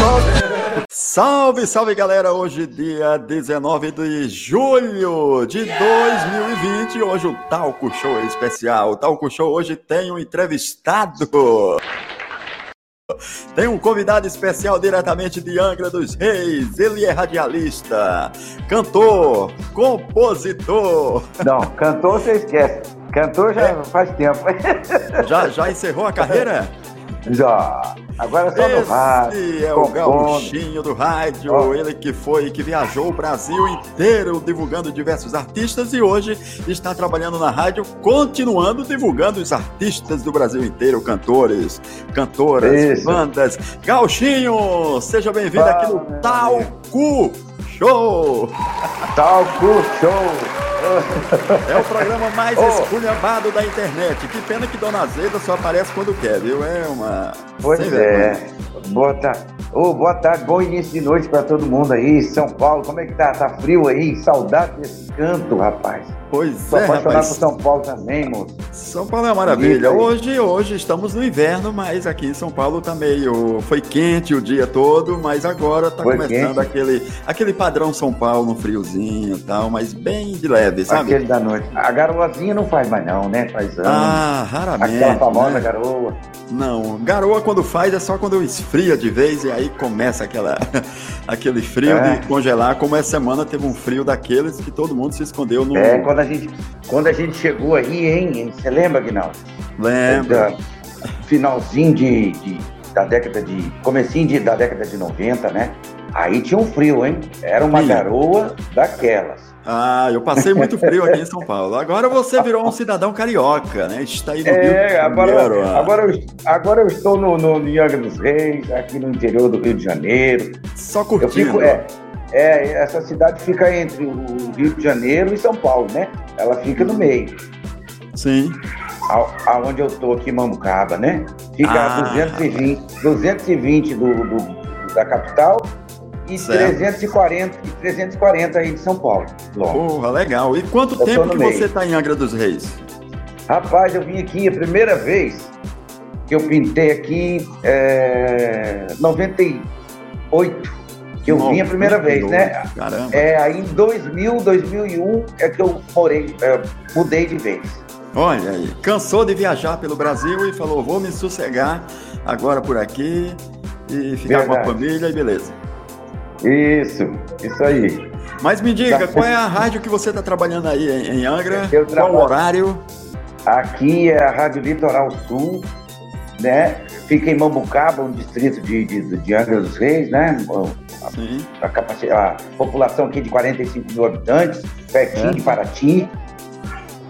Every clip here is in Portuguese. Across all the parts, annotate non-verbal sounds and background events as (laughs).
(laughs) Salve, salve galera! Hoje, dia 19 de julho de 2020, hoje o Talco Show é especial. O Talco Show hoje tem um entrevistado. Tem um convidado especial diretamente de Angra dos Reis. Ele é radialista, cantor, compositor. Não, cantor você esquece. Cantor já é. faz tempo. Já, já encerrou a carreira? (laughs) Já. Agora só Esse no rádio. é o gauchinho do rádio, oh. ele que foi, que viajou o Brasil inteiro divulgando diversos artistas e hoje está trabalhando na rádio, continuando divulgando os artistas do Brasil inteiro, cantores, cantoras, Isso. bandas. Gauchinho, seja bem-vindo aqui no Talco Show! Talco Show! É o programa mais oh. esculhambado da internet. Que pena que Dona Zeda só aparece quando quer, viu? É uma. Pois é. Boa tarde. Oh, boa tarde, bom início de noite para todo mundo aí. São Paulo, como é que tá? Tá frio aí? Saudade desse canto, rapaz. Pois Tô é, apaixonado rapaz. por São Paulo também, moço. São Paulo é uma maravilha. Hoje, hoje estamos no inverno, mas aqui em São Paulo tá meio. Foi quente o dia todo, mas agora tá Foi começando aquele, aquele padrão São Paulo, friozinho e tal, mas bem de leve, sabe? Aquele da noite. A garoazinha não faz mais, não, né? Faz anos. Ah, raramente. Aquela famosa né? garoa. Não, garoa quando faz é só quando esfria de vez e aí começa aquela, (laughs) aquele frio é. de congelar. Como essa semana teve um frio daqueles que todo mundo se escondeu no. É, quando a gente, quando a gente chegou aí, hein? Você lembra, Guinaldo? Lembro. finalzinho de, de, da década de. Comecinho de, da década de 90, né? Aí tinha um frio, hein? Era uma Sim. garoa daquelas. Ah, eu passei muito frio aqui em São Paulo. Agora você virou um cidadão carioca, né? Está aí no é, Rio agora, Janeiro, agora, eu, agora eu estou no, no Angra dos Reis, aqui no interior do Rio de Janeiro. Só curtindo. Fico, é, é, essa cidade fica entre o Rio de Janeiro e São Paulo, né? Ela fica no meio. Sim. A, aonde eu estou aqui em Mambucaba, né? Fica ah. a 220, 220 do, do, da capital e 340, e 340 aí de São Paulo. Porra, legal. E quanto eu tempo que meio. você está em Angra dos Reis? Rapaz, eu vim aqui a primeira vez que eu pintei aqui é 98 que eu Nossa, vim a primeira vez, né? Caramba. É, aí em 2000, 2001 é que eu morei, é, mudei de vez. Olha aí, cansou de viajar pelo Brasil e falou, vou me sossegar agora por aqui e ficar Verdade. com a família e beleza. Isso, isso aí. Mas me diga, qual é a rádio que você está trabalhando aí em Angra? Eu qual horário? Aqui é a Rádio Litoral Sul, né? Fica em Mambucaba, um distrito de, de, de Angra dos Reis, né? Sim. A, a, a população aqui de 45 mil habitantes, pertinho é. de Paraty.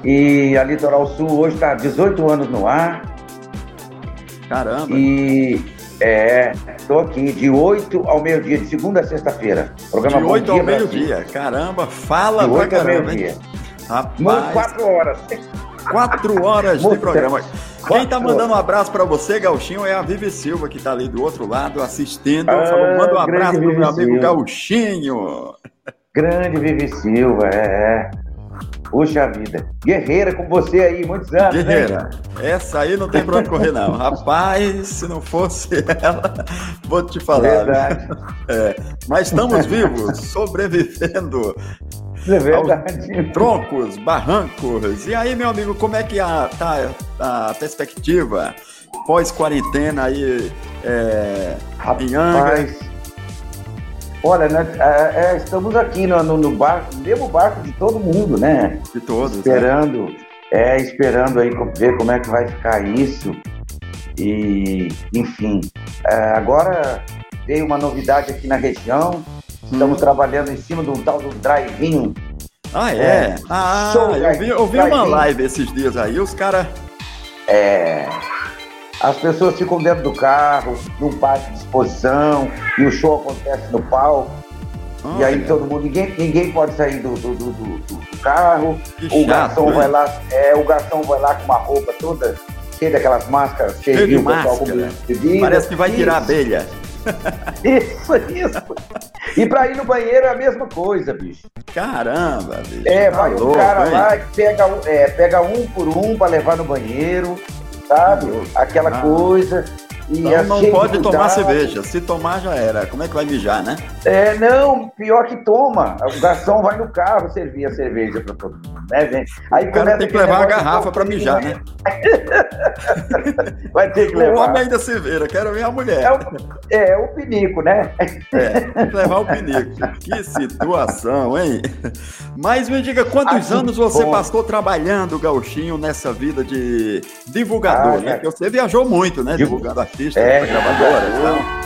E a Litoral Sul hoje está 18 anos no ar. Caramba! E é, estou aqui de 8 ao meio-dia, de segunda a sexta-feira. Programa de 8 ao meio-dia, caramba, fala de 8 ao meio-dia. Rapaz. 4 horas. 4 horas de programa. Quem tá mandando um abraço para você, Gauchinho, é a Vivi Silva, que tá ali do outro lado assistindo. Ah, Falou, manda um abraço pro meu amigo Silva. Gauchinho. Grande Vivi Silva, é. é. Puxa vida. Guerreira com você aí, muitos anos. Guerreira. Né? Essa aí não tem pra onde correr, não. Rapaz, se não fosse (laughs) ela, vou te falar. Verdade. É, mas estamos vivos, sobrevivendo. É verdade. troncos, barrancos. E aí, meu amigo, como é que a, tá a perspectiva pós-quarentena aí é, Rapaz, em Angra? Olha, né, é, é, estamos aqui no, no, no, barco, no mesmo barco de todo mundo, né? De todos. Esperando, é. é, esperando aí ver como é que vai ficar isso. E, enfim, é, agora veio uma novidade aqui na região. Estamos hum. trabalhando em cima de um tal do drive-in. Ah, é? é. Ah, eu vi, eu vi uma live esses dias aí, os caras. É. As pessoas ficam dentro do carro, num parque de exposição, e o show acontece no palco. e aí todo mundo, ninguém, ninguém pode sair do, do, do, do carro. Que o chato, garçom né? vai lá, é, o garçom vai lá com uma roupa toda cheia daquelas máscaras, cheia, de, de máscara. Parece que vai tirar a abelha. Isso, isso. E pra ir no banheiro é a mesma coisa, bicho. Caramba, bicho. É, vai tá o cara hein? lá e pega, é, pega um por um pra levar no banheiro sabe? Aquela ah. coisa. Então não pode tomar cerveja. Se tomar, já era. Como é que vai mijar, né? É, não, pior que toma. O garçom vai no carro servir a cerveja para todo mundo, né, gente? Aí o cara tem que levar a garrafa para mijar, né? (laughs) vai ter que levar. O homem ainda cerveja, quero ver a mulher. É o, é, o pinico, né? É, levar o pinico. Que situação, hein? Mas me diga, quantos anos você bom. passou trabalhando, Gauchinho, nessa vida de divulgador, ah, né? Porque você viajou muito, né? Divulgando artista, é, gravadora.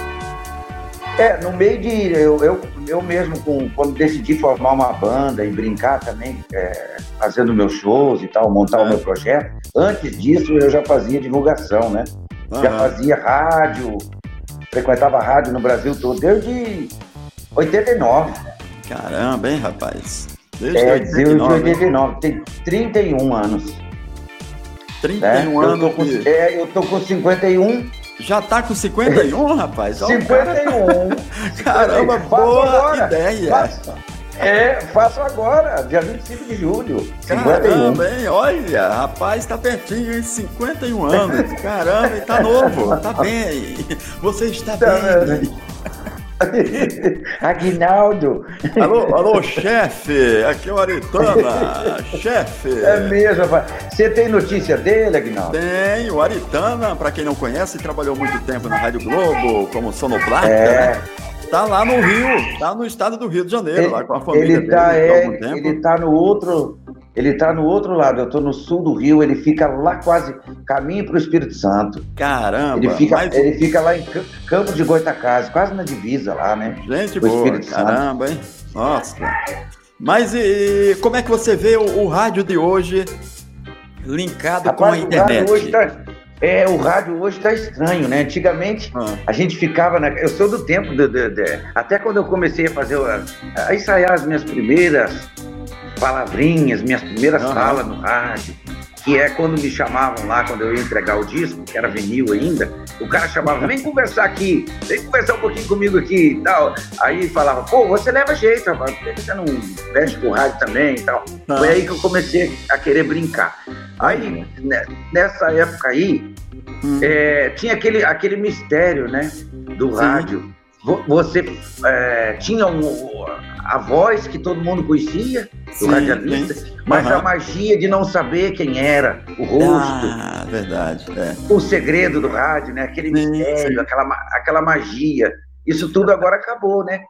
É, no meio de. Eu, eu, eu mesmo, com, quando decidi formar uma banda e brincar também, é, fazendo meus shows e tal, montar é. o meu projeto, antes disso eu já fazia divulgação, né? Uhum. Já fazia rádio, frequentava rádio no Brasil todo, desde 89. Caramba, hein, rapaz? Desde é, 89. Desde 89, tem 31 anos. 31 é, anos. Eu tô, com, que... é, eu tô com 51 já tá com 51, rapaz? 51. (laughs) Caramba, boa agora. ideia. Faço, é, faço agora, dia 25 de julho. Caramba, 51. hein? Olha, rapaz, tá pertinho, hein? 51 anos. Caramba, tá novo, tá bem. Você está tá bem. (laughs) Aguinaldo. Alô, alô, chefe. Aqui é o Aritana. (laughs) chefe. É mesmo, rapaz. Você tem notícia dele, Aguinaldo? Tem. O Aritana, para quem não conhece, trabalhou muito tempo na Rádio Globo, como sonoplasta, é. né? Tá lá no Rio, tá no estado do Rio de Janeiro, ele, lá com a família ele tá, dele. É, ele tá no outro ele está no outro lado, eu estou no sul do Rio, ele fica lá quase caminho para o Espírito Santo. Caramba! Ele fica, mas... ele fica lá em Campo de Goitacazes, quase na divisa lá, né? Gente boa, Espírito caramba, Santo. hein? Nossa! Mas e, como é que você vê o, o rádio de hoje linkado Rapaz, com a internet? O hoje tá, é, o rádio hoje está estranho, né? Antigamente ah. a gente ficava na. Eu sou do tempo de, de, de, até quando eu comecei a fazer a, a ensaiar as minhas primeiras palavrinhas, minhas primeiras uhum. falas no rádio, que é quando me chamavam lá, quando eu ia entregar o disco, que era vinil ainda, o cara chamava, vem conversar aqui, vem conversar um pouquinho comigo aqui e tal. Aí falava, pô, você leva jeito, rapaz, por que você não mexe com o rádio também e tal? Foi aí que eu comecei a querer brincar. Aí, né, nessa época aí, uhum. é, tinha aquele, aquele mistério, né, do Sim. rádio. Você é, tinha um, a voz que todo mundo conhecia, do radialista, mas uhum. a magia de não saber quem era, o rosto. Ah, verdade. É. O segredo do rádio, né? Aquele sim, mistério, sim. Aquela, aquela magia. Isso tudo agora acabou, né?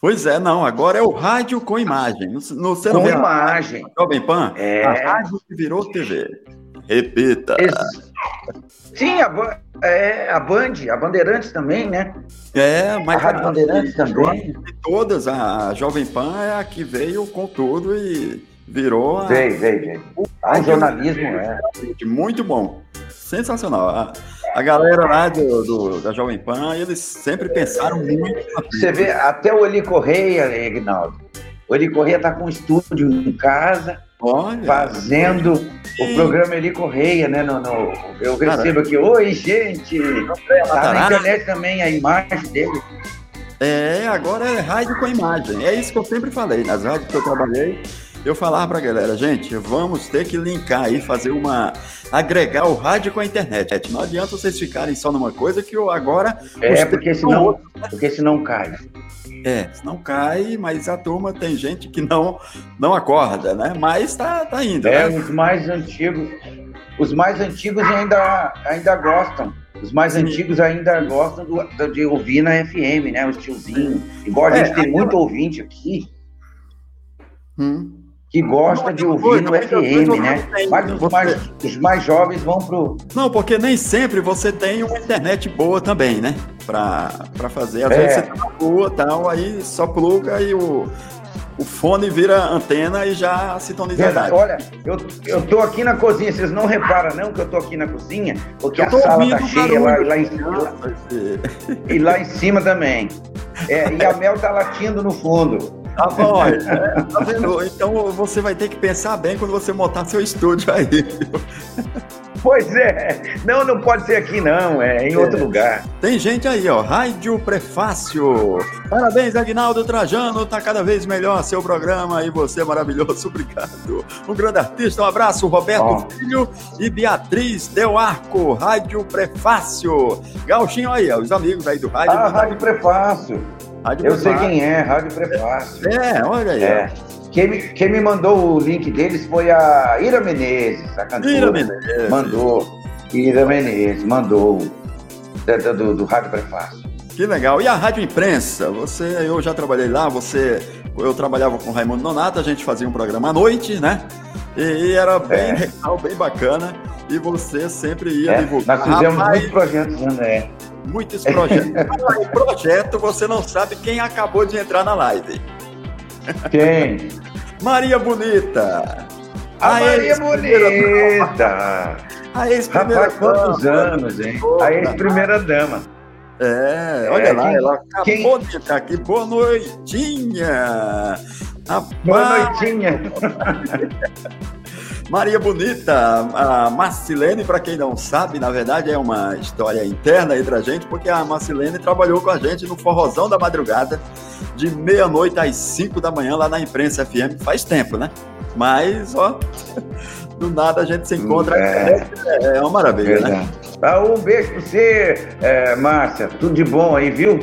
Pois é, não, agora é o rádio com imagem. No, no, com imagem. Jovem Pan, é... a rádio que virou TV. Repita. Sim, a, é, a Band, a Bandeirantes também, né? É, mas a Rádio Bandeirantes também. De todas, a Jovem Pan é a que veio com tudo e virou. Veio, veio, veio. Ah, o jornalismo é. Muito bom. Sensacional. A, a galera lá do, do, da Jovem Pan, eles sempre pensaram muito. Você vê, até o Eli Correia, Ignaldo. O Eli Correia tá com um estúdio em casa Olha. fazendo o programa Eli Correia, né? No, no eu recebo aqui, oi, gente! Tá na internet também a imagem dele. É, agora é rádio com imagem. É isso que eu sempre falei. Nas rádios que eu trabalhei, eu falava pra galera, gente, vamos ter que linkar aí, fazer uma. agregar o rádio com a internet. Não adianta vocês ficarem só numa coisa que eu agora. É, porque senão, porque senão cai. É, não cai, mas a turma tem gente que não não acorda, né? Mas tá, tá indo. É, né? os mais antigos, os mais antigos ainda, ainda gostam. Os mais Sim. antigos ainda gostam do, de ouvir na FM, né? Os tiozinhos. Igual a é, gente tem muito ouvinte aqui. Hum que gosta de ouvir no FM, né? Mas os mais, os mais jovens vão pro. Não, porque nem sempre você tem uma internet boa também, né? Pra, pra fazer. Às é. vezes você tá na rua tal, aí só pluga e o, o fone vira antena e já sintoniza. Verdade. Olha, eu, eu tô aqui na cozinha, vocês não reparam não que eu tô aqui na cozinha, porque a sala tá cheia lá, lá, em, lá, e lá em cima também. É, e a Mel tá latindo no fundo. É, tá vendo? Então você vai ter que pensar bem quando você montar seu estúdio aí. Pois é. Não, não pode ser aqui, não. É em é. outro lugar. Tem gente aí, ó. Rádio Prefácio. Parabéns, Agnaldo Trajano. Tá cada vez melhor seu programa e você é maravilhoso. (laughs) Obrigado. Um grande artista. Um abraço, Roberto. Filho e Beatriz Del Arco. Rádio Prefácio. Gauchinho aí, ó. Os amigos aí do Rádio. Ah, Rádio Prefácio. Rádio Eu Prefácio. sei quem é, Rádio Prefácio. É, olha aí. É. Quem me, quem me mandou o link deles foi a Ira Menezes, a cantora. Ira Menezes. Mandou. Ira Menezes, mandou. Do, do, do Rádio Prefácio. Que legal. E a Rádio Imprensa? Você, eu já trabalhei lá, você, eu trabalhava com o Raimundo Nonato, a gente fazia um programa à noite, né? E, e era bem é. legal, bem bacana. E você sempre ia é, divulgar. Nós fizemos Rapaz, muitos projetos, né? Muitos projetos. (laughs) em projeto, você não sabe quem acabou de entrar na live. Quem? Maria Bonita. A, a Maria Bonita. A ex-primeira Rapaz, quantos dama. anos, hein? A ex-primeira dama. É, olha é, lá, quem, ela acabou quem... de aqui. Boa noitinha. Rapaz. Boa noitinha. (laughs) Maria Bonita, a Marcilene, para quem não sabe, na verdade é uma história interna entre a gente, porque a Marcilene trabalhou com a gente no Forrozão da Madrugada, de meia-noite às cinco da manhã, lá na Imprensa FM, faz tempo, né? Mas, ó, (laughs) do nada a gente se encontra. É, é uma maravilha, né? Verdade. né? Ah, um beijo pra você, é, Márcia. Tudo de bom aí, viu?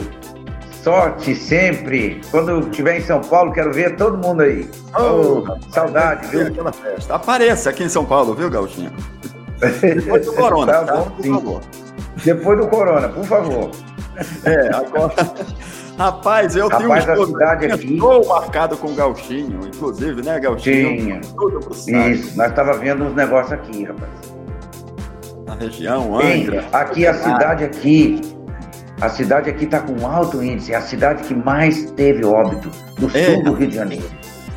Sorte sempre. Quando estiver em São Paulo, quero ver todo mundo aí. Oh, oh saudade, viu? Aquela festa. Apareça aqui em São Paulo, viu, Gauchinho? Depois do (laughs) Corona, tá, tá? Bom, por sim. favor. Depois do Corona, por favor. É, agora. (laughs) Rapaz, eu Rapaz, tenho um cidade aqui. Estou marcado com o Gauchinho, inclusive, né, Gauchinho? Tinha. Isso, nós estava vendo uns negócios aqui, rapaz. Na região, Angra. aqui a cidade aqui a cidade aqui está com alto índice, é a cidade que mais teve óbito do sul é. do Rio de Janeiro.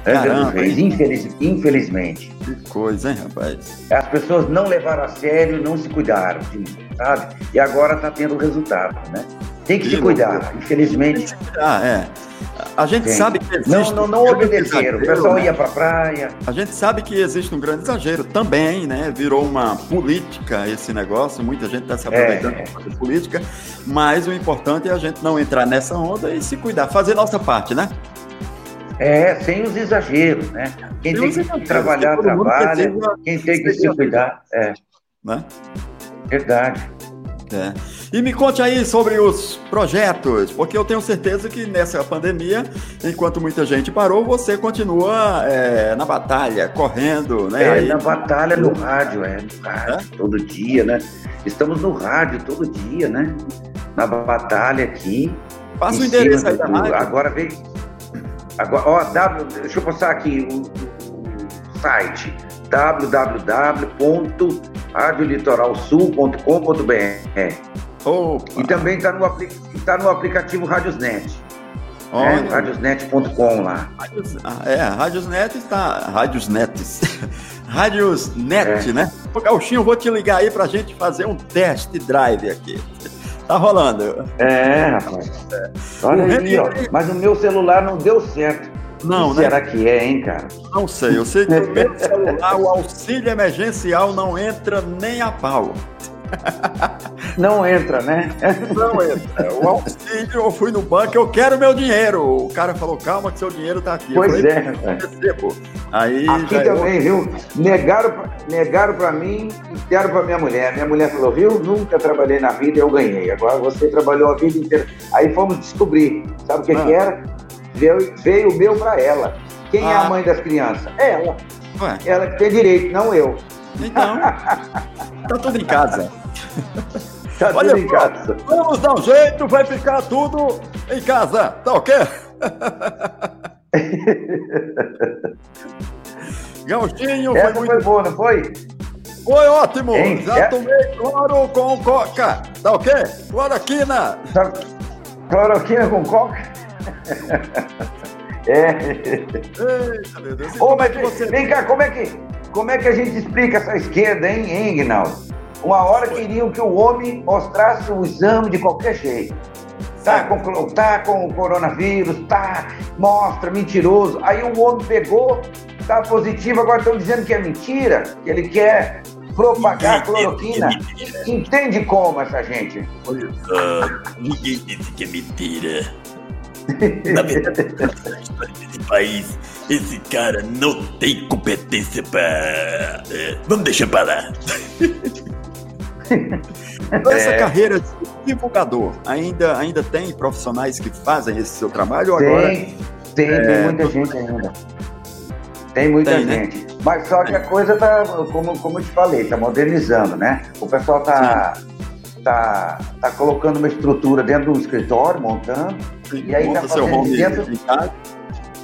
Caramba, vez, infeliz, infelizmente. Que coisa, hein, rapaz? As pessoas não levaram a sério, não se cuidaram, sabe? E agora está tendo resultado, né? Tem que, que se cuidar, infelizmente. Ah, é. A gente Sim. sabe que existe. Não, não, não obedeceram. O pessoal né? ia para praia. A gente sabe que existe um grande exagero também, né? Virou uma política esse negócio. Muita gente está se aproveitando é. de política. Mas o importante é a gente não entrar nessa onda e se cuidar, fazer nossa parte, né? É, sem os exageros, né? Quem tem, tem que trabalhar, trabalha. Quem tem que se cuidar, é. Né? Verdade. É. E me conte aí sobre os projetos, porque eu tenho certeza que nessa pandemia, enquanto muita gente parou, você continua é, na batalha, correndo, né? É, aí... na batalha no rádio, é, no rádio, é? todo dia, né? Estamos no rádio todo dia, né? Na batalha aqui. Passa o endereço aí da rádio. Agora vem. Agora, ó, w, deixa eu passar aqui o, o site www.radiolitoralsul.com.br e também está no, tá no aplicativo Radiosnet. Né? Radiosnet.com lá. Ah, é, Radiosnet está. Radiosnet. (laughs) Radiosnet, é. né? Ô, Gauchinho, vou te ligar aí pra gente fazer um test drive aqui. Tá rolando. É, rapaz. É. Olha o aí, ó. Mas o meu celular não deu certo. Não, né? Será que é, hein, cara? Não sei. Eu sei que no (laughs) meu celular o auxílio emergencial não entra nem a pau. (laughs) Não entra, né? Não entra. O auxílio, eu fui no banco, eu quero meu dinheiro. O cara falou, calma que seu dinheiro tá aqui. Pois falei, é, Aí Aqui também, eu... viu? Negaram, negaram para mim e deram para minha mulher. Minha mulher falou, viu? Nunca trabalhei na vida e eu ganhei. Agora você trabalhou a vida inteira. Aí fomos descobrir. Sabe o que, ah. que era? Veio, veio o meu para ela. Quem ah. é a ah. mãe das crianças? Ela. Ué. Ela que tem direito, não eu. Então, (laughs) tá tudo em casa. Tá Olha, tudo em casa. Vamos dar um jeito, vai ficar tudo em casa, tá ok? (laughs) Gauchinho, Essa foi, muito... foi boa, não foi? Foi ótimo! Hein? Já é... tomei cloro com coca, tá ok? Cloroquina! Tá... Cloroquina com coca? (laughs) é. Eita, meu Deus. Ô, mas você... vem cá, como é que como é que a gente explica essa esquerda, hein, hein Guinaldo? Uma hora queriam que o homem mostrasse o exame de qualquer jeito. tá com, tá com coronavírus, tá, mostra, mentiroso. Aí o homem pegou, tá positivo, agora estão dizendo que é mentira, que ele quer propagar cloroquina. Entende como essa gente? Uh, ninguém disse que é mentira. Na verdade, nesse país, esse cara não tem competência para. É, vamos deixar para lá. (laughs) Essa é... carreira de divulgador, ainda, ainda tem profissionais que fazem esse seu trabalho? Tem, agora, tem, é... tem muita gente ainda. Tem muita tem, né? gente. Né? Mas só que a coisa tá, como, como eu te falei, tá modernizando, né? O pessoal tá, tá, tá colocando uma estrutura dentro do escritório, montando, Sim, e aí tá fazendo home dentro...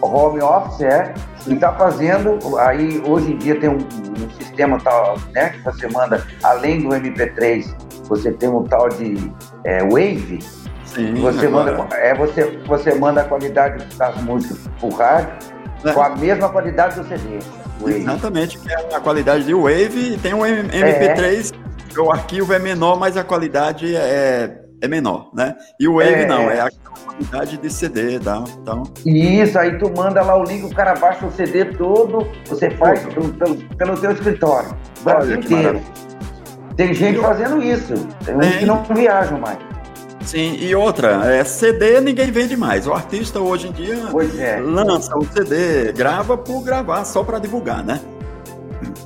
Home office, é. E tá fazendo, aí hoje em dia tem um, um sistema tal, né? Que você manda, além do MP3, você tem um tal de é, Wave. Sim, você agora. manda, é, você, você manda a qualidade das músicas pro rádio é. com a mesma qualidade do CD. Wave. Exatamente, que é a qualidade de Wave e tem um MP3, é. o arquivo é menor, mas a qualidade é, é menor, né? E o Wave é. não, é a qualidade de CD, tá? Então... Isso, aí tu manda lá o link, o cara baixa o CD todo, você faz pelo, pelo, pelo teu escritório, Brasil inteiro. Tem gente fazendo isso, tem uns que não viajam mais. Sim, e outra, é, CD ninguém vende mais. O artista hoje em dia é. lança o CD, grava por gravar, só para divulgar, né?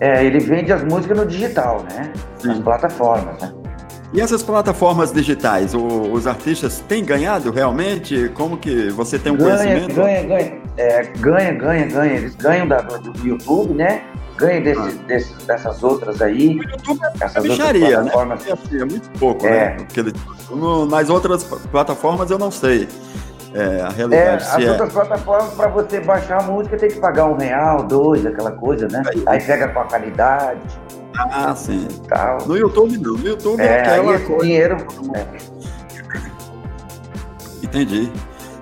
É, ele vende as músicas no digital, né? Sim. Nas plataformas, né? E essas plataformas digitais, o, os artistas têm ganhado realmente? Como que você tem um ganha, conhecimento? Ganha, ganha, é, ganha, ganha, ganha. Eles ganham da, do, YouTube, né? ganha desse, ah. desse, dessas outras aí. O YouTube é essas bicharia, né? É, assim, é, muito pouco, né? é. né? Ele, no, nas outras plataformas eu não sei. É, a realidade. É, as é. outras plataformas, para você baixar a música, tem que pagar um real, dois, aquela coisa, né? Aí, aí pega com a qualidade. Ah, sim. Tal. No YouTube não. No YouTube é, é aquela coisa. dinheiro. É. (laughs) Entendi.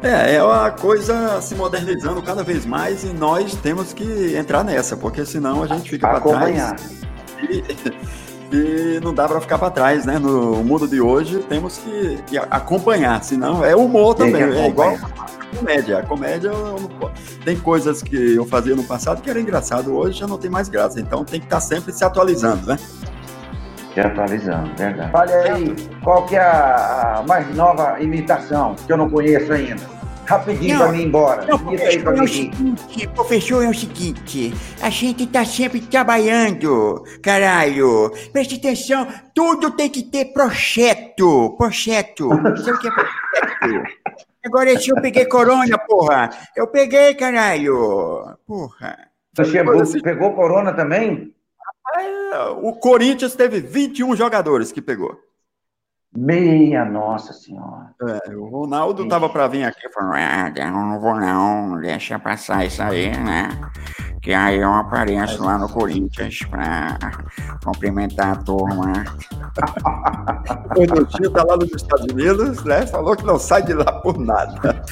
É, é uma coisa se modernizando cada vez mais e nós temos que entrar nessa, porque senão a gente fica para trás. (laughs) E, e não dá para ficar para trás, né? No mundo de hoje temos que, que acompanhar, senão é humor também, é igual a comédia. A comédia tem coisas que eu fazia no passado que era engraçado, hoje já não tem mais graça, então tem que estar tá sempre se atualizando, né? Se atualizando, verdade. Olha aí, qual que é a mais nova imitação que eu não conheço ainda? Rapidinho para mim ir embora. Não, professor, é o seguinte, professor, é o seguinte, a gente tá sempre trabalhando, caralho. Preste atenção, tudo tem que ter projeto, projeto. O que é projeto? Agora esse eu peguei corona, porra. Eu peguei, caralho. Porra. Você pegou, pegou corona também? O Corinthians teve 21 jogadores que pegou. Meia Nossa Senhora. É, o Ronaldo Ixi. tava para vir aqui falando, ah, não vou não, deixa passar isso aí, né? Que aí eu apareço lá no Corinthians para cumprimentar a turma. (laughs) o Nutinho tá lá nos Estados Unidos, né? Falou que não sai de lá por nada. (laughs)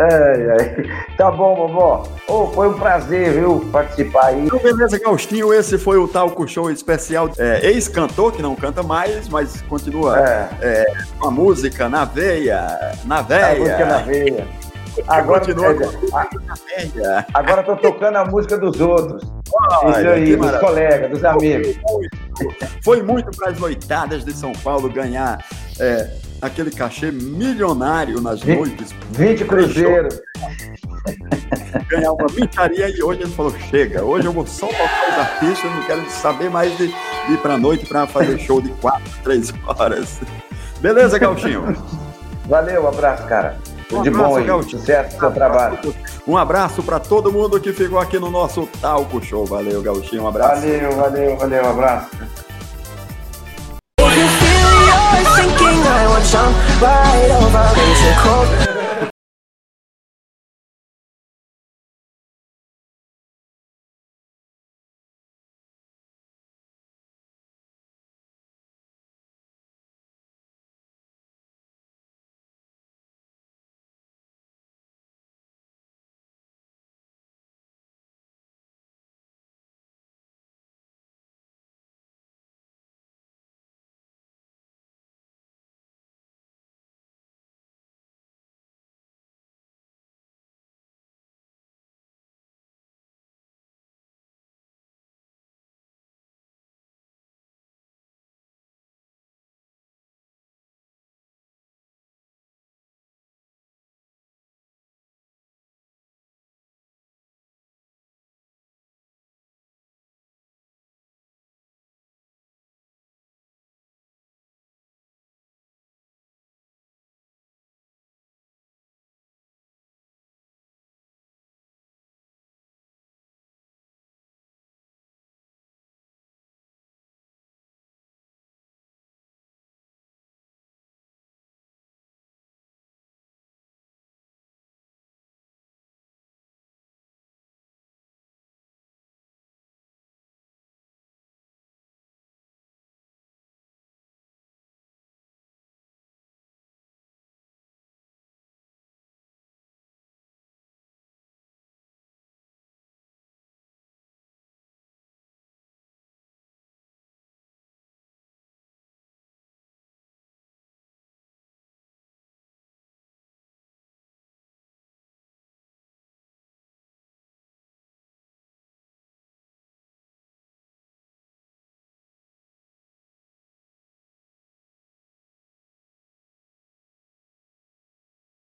ai, ai. Tá bom, vovó. Oh, foi um prazer, viu, participar aí. Então, beleza, Gaustinho. Esse foi o Talco Show especial. É, Ex-cantor, que não canta mais, mas continua é. É, com a música na veia, na veia. A música na veia. Agora, é, (laughs) agora tô tocando a música dos outros. Olha, Isso aí, dos colegas, dos amigos. Foi muito para as noitadas de São Paulo ganhar é, aquele cachê milionário nas 20, noites. 20 cruzeiros. Ganhar uma micharia e hoje ele falou: chega, hoje eu vou só tocar os artistas, não quero saber mais de, de ir pra noite para fazer show de 4, 3 horas. Beleza, Gauchinho? Valeu, um abraço, cara. Tudo um de bom aí. Sucesso seu trabalho. Um abraço para todo mundo que ficou aqui no nosso Talco Show. Valeu, Gauchinho. Um abraço. Valeu, valeu, valeu. Um abraço. right over, cold